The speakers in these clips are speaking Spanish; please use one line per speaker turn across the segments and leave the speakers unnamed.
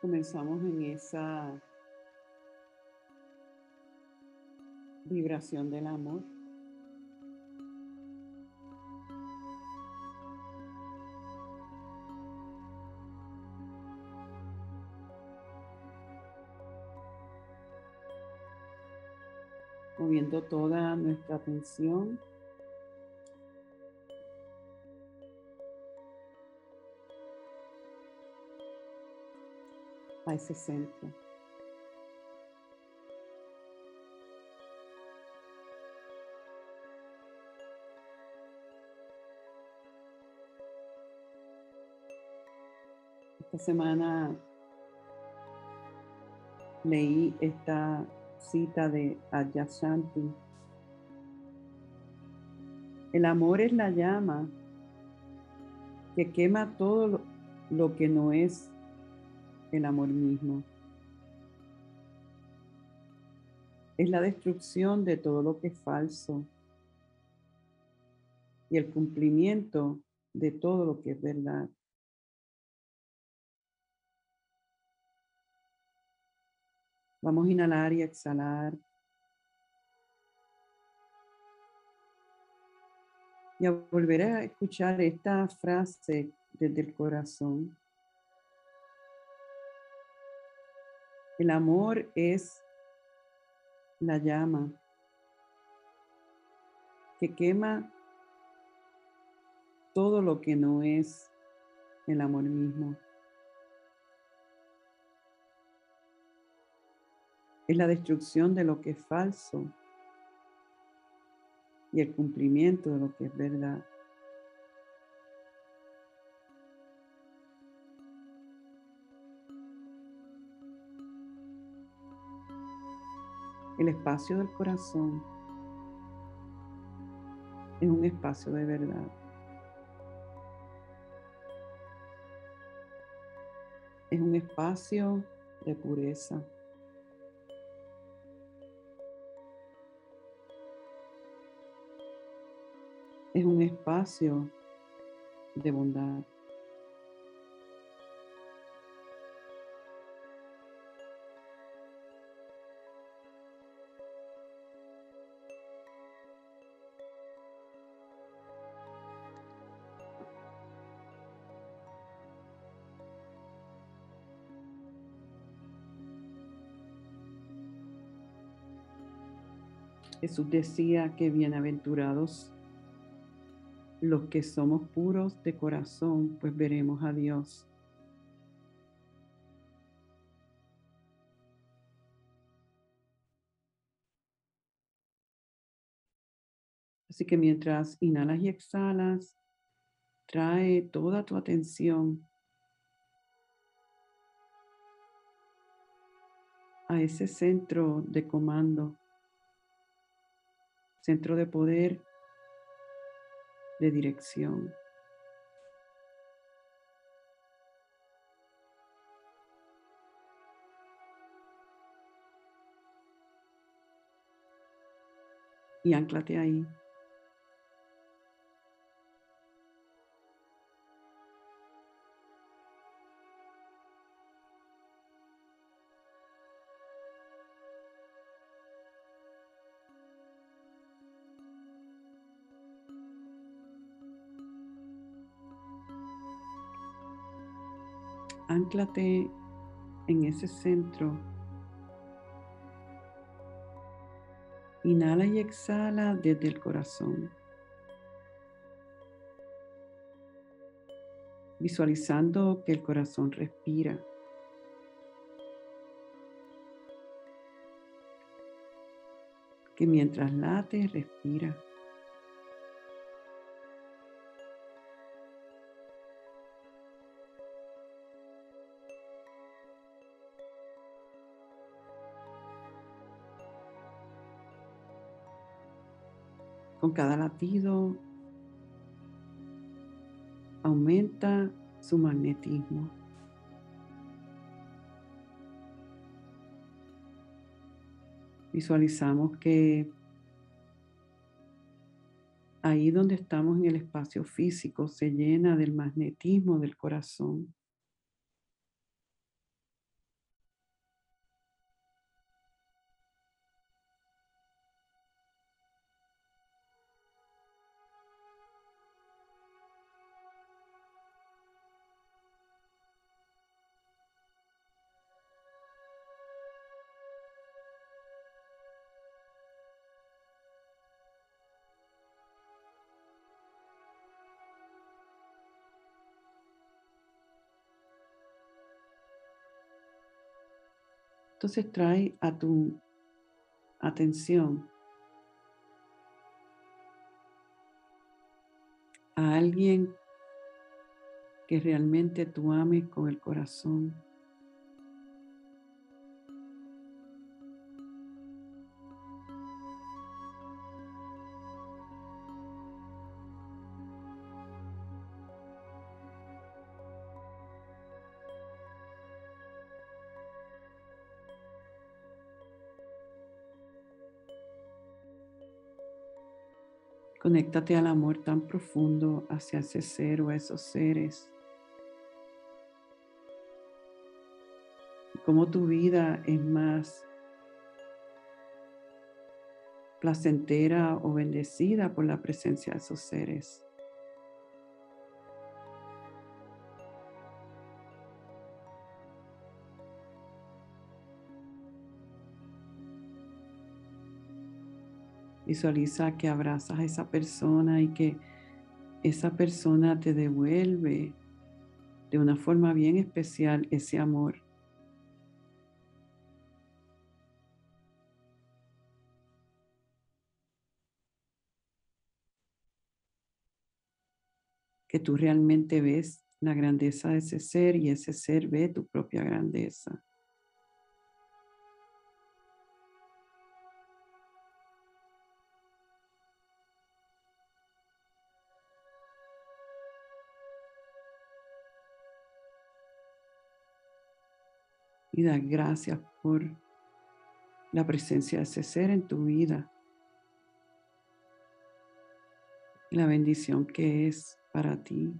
comenzamos en esa vibración del amor. moviendo toda nuestra atención a ese centro. Esta semana leí esta cita de Adyashanti. El amor es la llama que quema todo lo que no es el amor mismo. Es la destrucción de todo lo que es falso y el cumplimiento de todo lo que es verdad. Vamos a inhalar y exhalar. Y a volver a escuchar esta frase desde el corazón. El amor es la llama que quema todo lo que no es el amor mismo. es la destrucción de lo que es falso y el cumplimiento de lo que es verdad. El espacio del corazón es un espacio de verdad. Es un espacio de pureza. es un espacio de bondad. Jesús decía que bienaventurados los que somos puros de corazón, pues veremos a Dios. Así que mientras inhalas y exhalas, trae toda tu atención a ese centro de comando, centro de poder de dirección. Y anclate ahí. En ese centro. Inhala y exhala desde el corazón. Visualizando que el corazón respira. Que mientras late, respira. Con cada latido aumenta su magnetismo. Visualizamos que ahí donde estamos en el espacio físico se llena del magnetismo del corazón. Entonces trae a tu atención a alguien que realmente tú ames con el corazón. Conéctate al amor tan profundo hacia ese ser o esos seres. Cómo tu vida es más placentera o bendecida por la presencia de esos seres. Visualiza que abrazas a esa persona y que esa persona te devuelve de una forma bien especial ese amor. Que tú realmente ves la grandeza de ese ser y ese ser ve tu propia grandeza. Y da gracias por la presencia de ese ser en tu vida. La bendición que es para ti.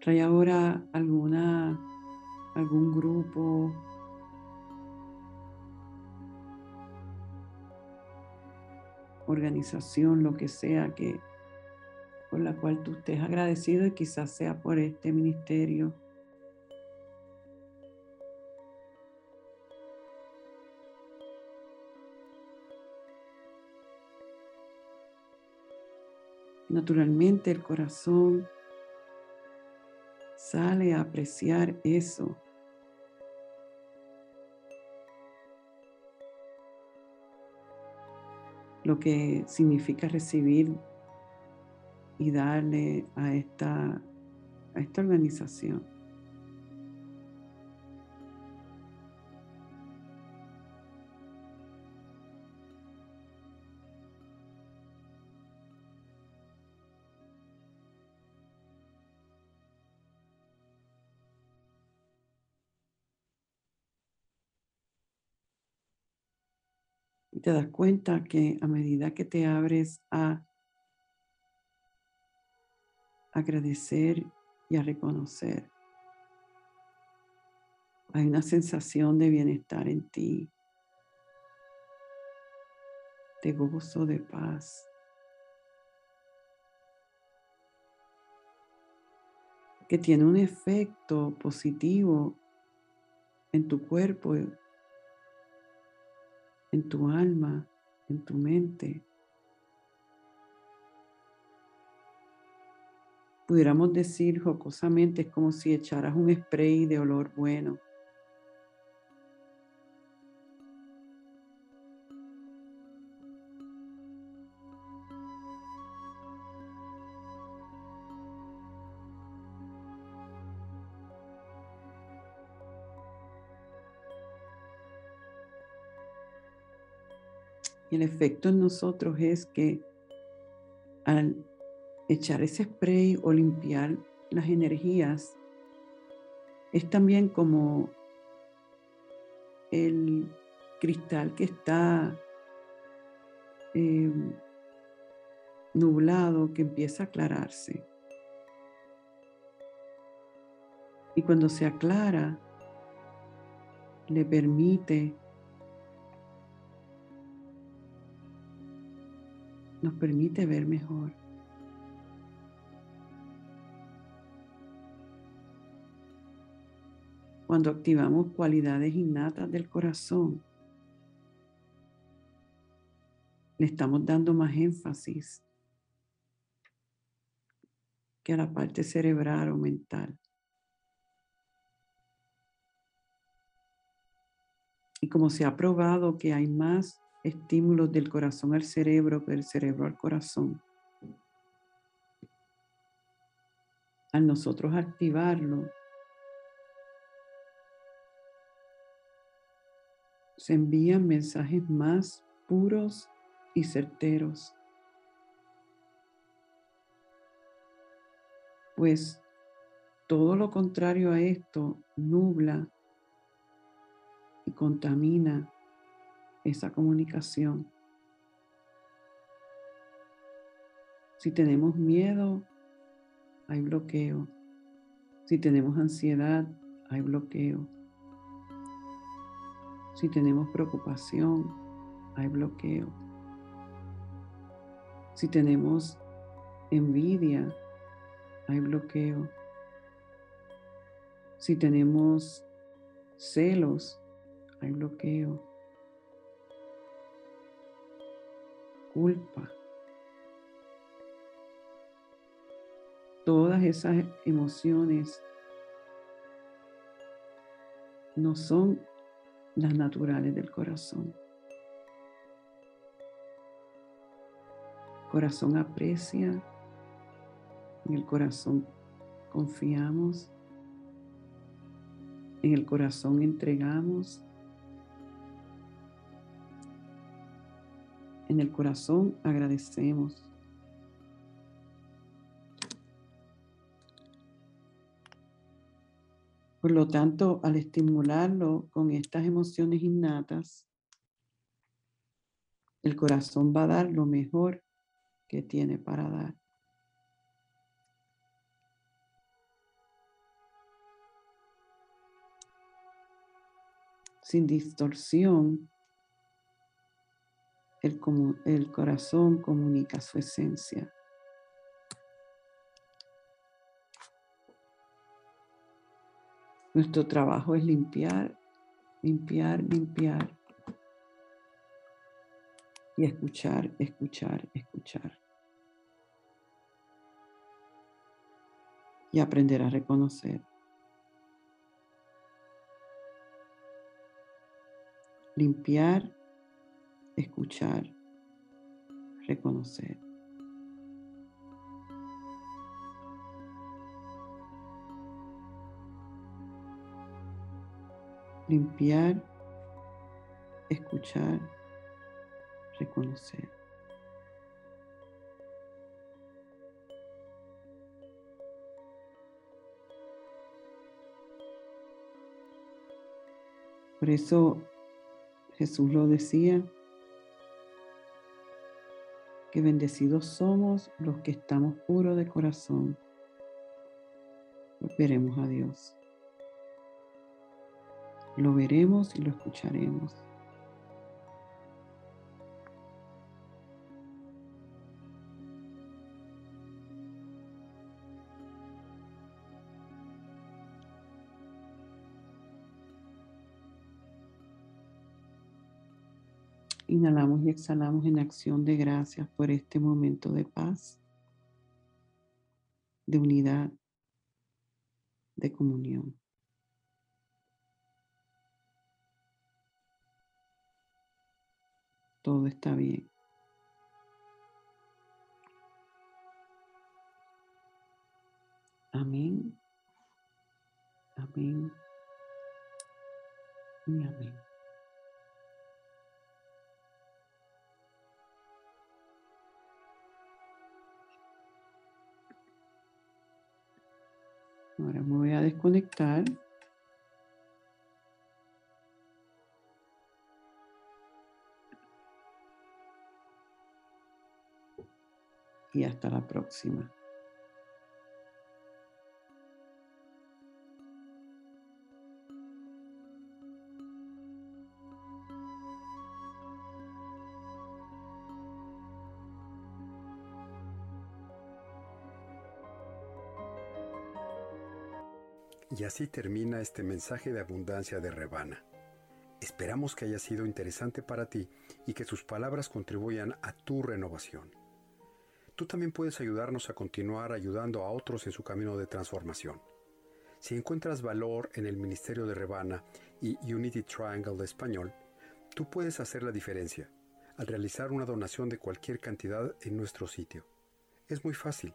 Trae ahora alguna, algún grupo organización, lo que sea que por la cual tú estés agradecido y quizás sea por este ministerio. Naturalmente el corazón sale a apreciar eso lo que significa recibir y darle a esta, a esta organización. Te das cuenta que a medida que te abres a agradecer y a reconocer, hay una sensación de bienestar en ti, de gozo, de paz. que tiene un efecto positivo en tu cuerpo en tu alma, en tu mente. Pudiéramos decir jocosamente, es como si echaras un spray de olor bueno. Y el efecto en nosotros es que al echar ese spray o limpiar las energías, es también como el cristal que está em, nublado, que empieza a aclararse. Y cuando se aclara, le permite nos permite ver mejor. cuando activamos cualidades innatas del corazón, le estamos dando más énfasis que a la parte cerebral o mental. Y como se ha probado que hay más estímulos del corazón al cerebro del cerebro al corazón, al nosotros activarlo, se envían mensajes más puros y certeros. Pues todo lo contrario a esto nubla y contamina esa comunicación. Si tenemos miedo, hay bloqueo. Si tenemos ansiedad, hay bloqueo. Si tenemos preocupación, hay bloqueo. Si tenemos envidia, hay bloqueo. Si tenemos celos, hay bloqueo. Culpa. Todas esas emociones no son las naturales del corazón. corazón aprecia, en el corazón confiamos, en el corazón entregamos, en el corazón agradecemos. Por lo tanto, al estimularlo con estas emociones innatas, el corazón va a dar lo mejor que tiene para dar. Sin distorsión, el, el corazón comunica su esencia. Nuestro trabajo es limpiar, limpiar, limpiar. Y escuchar, escuchar, escuchar. y aprender a reconocer. Limpiar, escuchar, reconocer. Limpiar, escuchar, reconocer. Por eso Jesús lo decía, que bendecidos somos los que estamos puros de corazón. veremos a Dios. Lo veremos y lo escucharemos. Inhalamos y exhalamos en acción de gracias por este momento de paz, de unidad, de comunión. Todo está bien. Amén. Amén. Y amén. Ahora me voy a desconectar. Y hasta la próxima.
Y así termina este mensaje de abundancia de Rebana. Esperamos que haya sido interesante para ti y que sus palabras contribuyan a tu renovación. Tú también puedes ayudarnos a continuar ayudando a otros en su camino de transformación. Si encuentras valor en el Ministerio de Rebana y Unity Triangle de Español, tú puedes hacer la diferencia al realizar una donación de cualquier cantidad en nuestro sitio. Es muy fácil.